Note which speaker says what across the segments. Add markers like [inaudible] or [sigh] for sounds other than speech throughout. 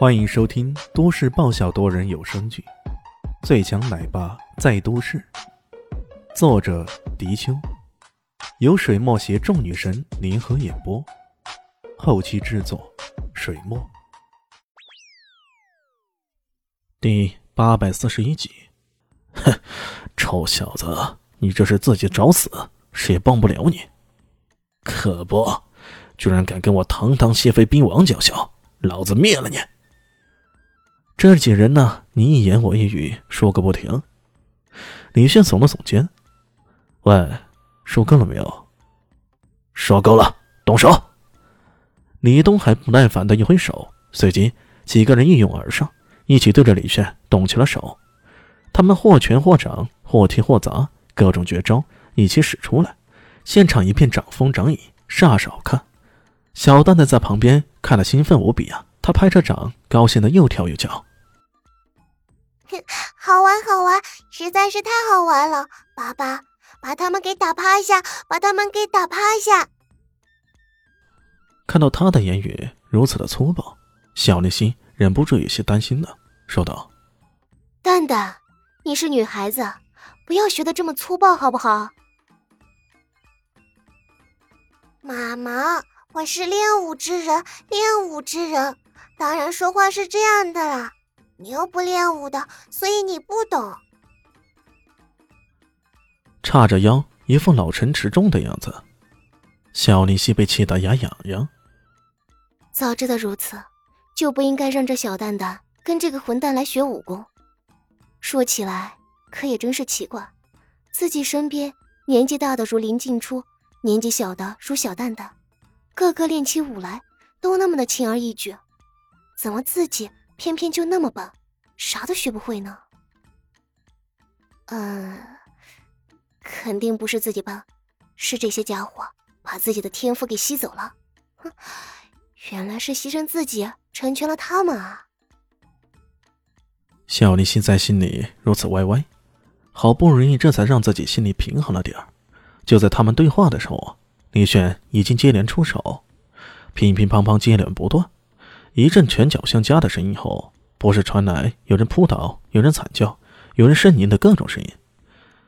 Speaker 1: 欢迎收听都市爆笑多人有声剧《最强奶爸在都市》，作者：迪秋，由水墨携众女神联合演播，后期制作：水墨。第八百四十一集，哼，[laughs] 臭小子，你这是自己找死，谁也帮不了你。可不，居然敢跟我堂堂谢妃兵王叫嚣，老子灭了你！这几人呢，你一言我一语，说个不停。李炫耸了耸肩：“喂，说够了没有？”“说够了，动手！”李东海不耐烦的一挥手，随即几个人一拥而上，一起对着李炫动起了手。他们或拳或掌，或踢或砸，各种绝招一起使出来，现场一片掌风掌影，煞是好看。小蛋蛋在旁边看得兴奋无比啊，他拍着掌，高兴的又跳又叫。
Speaker 2: 好玩，好玩，实在是太好玩了！爸爸，把他们给打趴下，把他们给打趴下！
Speaker 1: 看到他的言语如此的粗暴，小丽心忍不住有些担心的，说道：“
Speaker 2: 蛋蛋，你是女孩子，不要学的这么粗暴，好不好？”妈妈，我是练武之人，练武之人，当然说话是这样的啦。你又不练武的，所以你不懂。
Speaker 1: 叉着腰，一副老成持重的样子，小丽西被气得牙痒痒。
Speaker 2: 早知道如此，就不应该让这小蛋蛋跟这个混蛋来学武功。说起来，可也真是奇怪，自己身边年纪大的如林静初，年纪小的如小蛋蛋，个个练起武来都那么的轻而易举，怎么自己？偏偏就那么笨，啥都学不会呢。嗯，肯定不是自己笨，是这些家伙把自己的天赋给吸走了。哼，原来是牺牲自己成全了他们啊！
Speaker 1: 小丽心在心里如此歪歪，好不容易这才让自己心里平衡了点儿。就在他们对话的时候，李炫已经接连出手，乒乒乓乓接连不断。一阵拳脚相加的声音后，不是传来有人扑倒、有人惨叫、有人呻吟的各种声音。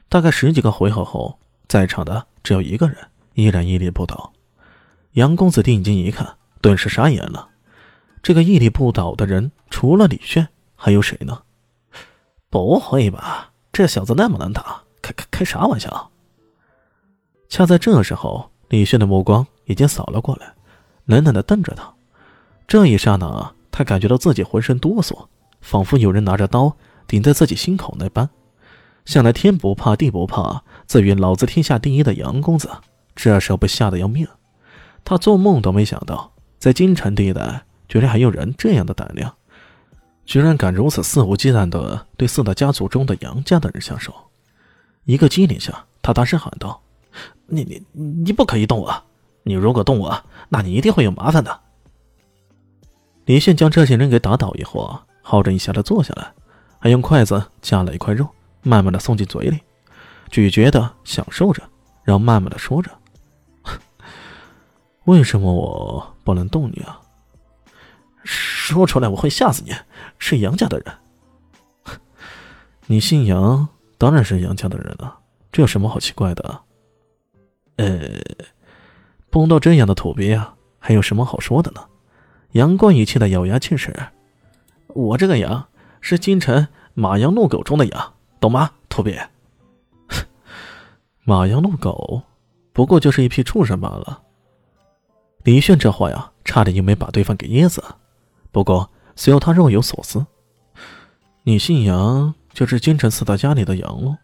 Speaker 1: 大概十几个回合后，在场的只有一个人依然屹立不倒。杨公子定睛一看，顿时傻眼了。这个屹立不倒的人，除了李炫，还有谁呢？不会吧？这小子那么难打，开开开啥玩笑？恰在这时候，李炫的目光已经扫了过来，冷冷的瞪着他。这一刹那，他感觉到自己浑身哆嗦，仿佛有人拿着刀顶在自己心口那般。向来天不怕地不怕、自诩老子天下第一的杨公子，这时候被吓得要命。他做梦都没想到，在京城地带，居然还有人这样的胆量，居然敢如此肆无忌惮地对四大家族中的杨家的人下手。一个机灵下，他大声喊道：“你你你不可以动我！你如果动我，那你一定会有麻烦的。”李炫将这些人给打倒以后啊，好整以暇的坐下来，还用筷子夹了一块肉，慢慢的送进嘴里，咀嚼的享受着，然后慢慢的说着：“ [laughs] 为什么我不能动你啊？说出来我会吓死你！是杨家的人，你姓杨，当然是杨家的人了，这有什么好奇怪的？呃，碰到这样的土鳖啊，还有什么好说的呢？”杨冠宇气得咬牙切齿：“我这个羊是京城马羊怒狗中的羊，懂吗，土鳖？” [laughs] 马羊怒狗，不过就是一批畜生罢了。李炫这话呀，差点就没把对方给噎死。不过随后他若有所思：“你姓杨，就是京城四大家里的杨喽？”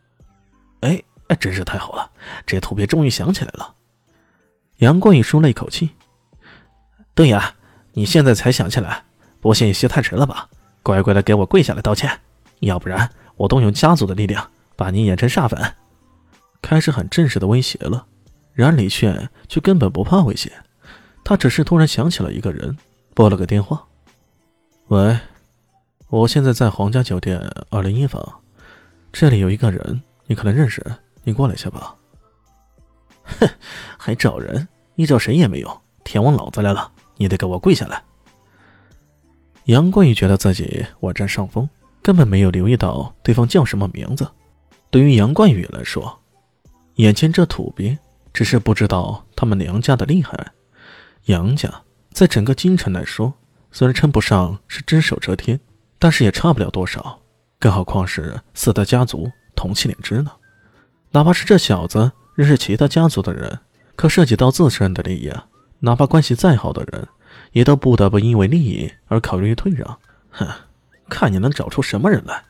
Speaker 1: 哎哎，真是太好了，这土鳖终于想起来了。杨冠宇舒了一口气：“对呀。”你现在才想起来，不信也太迟了吧？乖乖的给我跪下来道歉，要不然我动用家族的力量把你碾成沙粉。开始很正式的威胁了，然而李炫却根本不怕威胁，他只是突然想起了一个人，拨了个电话。喂，我现在在皇家酒店二零一房，这里有一个人，你可能认识，你过来一下吧。[laughs] 哼，还找人？你找谁也没用，天王老子来了。你得给我跪下来！杨冠宇觉得自己我占上风，根本没有留意到对方叫什么名字。对于杨冠宇来说，眼前这土鳖只是不知道他们娘家的厉害。杨家在整个京城来说，虽然称不上是只手遮天，但是也差不了多少。更何况是四大家族同气连枝呢？哪怕是这小子认识其他家族的人，可涉及到自身的利益啊，哪怕关系再好的人，也都不得不因为利益而考虑退让。哼，看你能找出什么人来！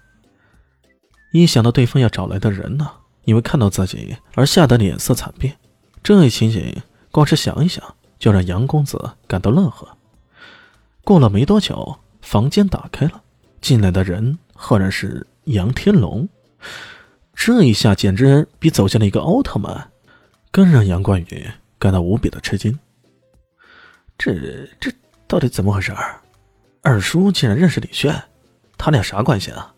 Speaker 1: 一想到对方要找来的人呢，因为看到自己而吓得脸色惨变，这一情景光是想一想就让杨公子感到乐呵。过了没多久，房间打开了，进来的人赫然是杨天龙。这一下简直比走进了一个奥特曼，更让杨冠宇感到无比的吃惊。这这到底怎么回事？二叔竟然认识李炫，他俩啥关系啊？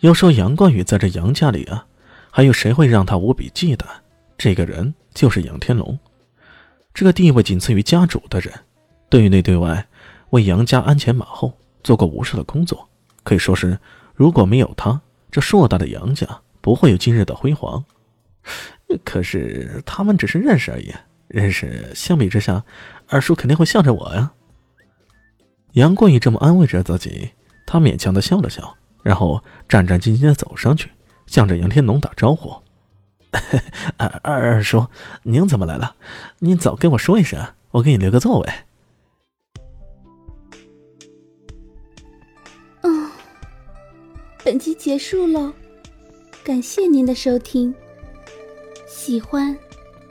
Speaker 1: 要说杨冠宇在这杨家里啊，还有谁会让他无比忌惮？这个人就是杨天龙，这个地位仅次于家主的人，对内对外为杨家鞍前马后做过无数的工作，可以说是如果没有他。这硕大的杨家不会有今日的辉煌，可是他们只是认识而已。认识相比之下，二叔肯定会向着我呀。杨过也这么安慰着自己，他勉强的笑了笑，然后战战兢兢的走上去，向着杨天龙打招呼：“二 [laughs] 二二叔，您怎么来了？您早跟我说一声，我给你留个座位。”
Speaker 3: 本集结束喽，感谢您的收听。喜欢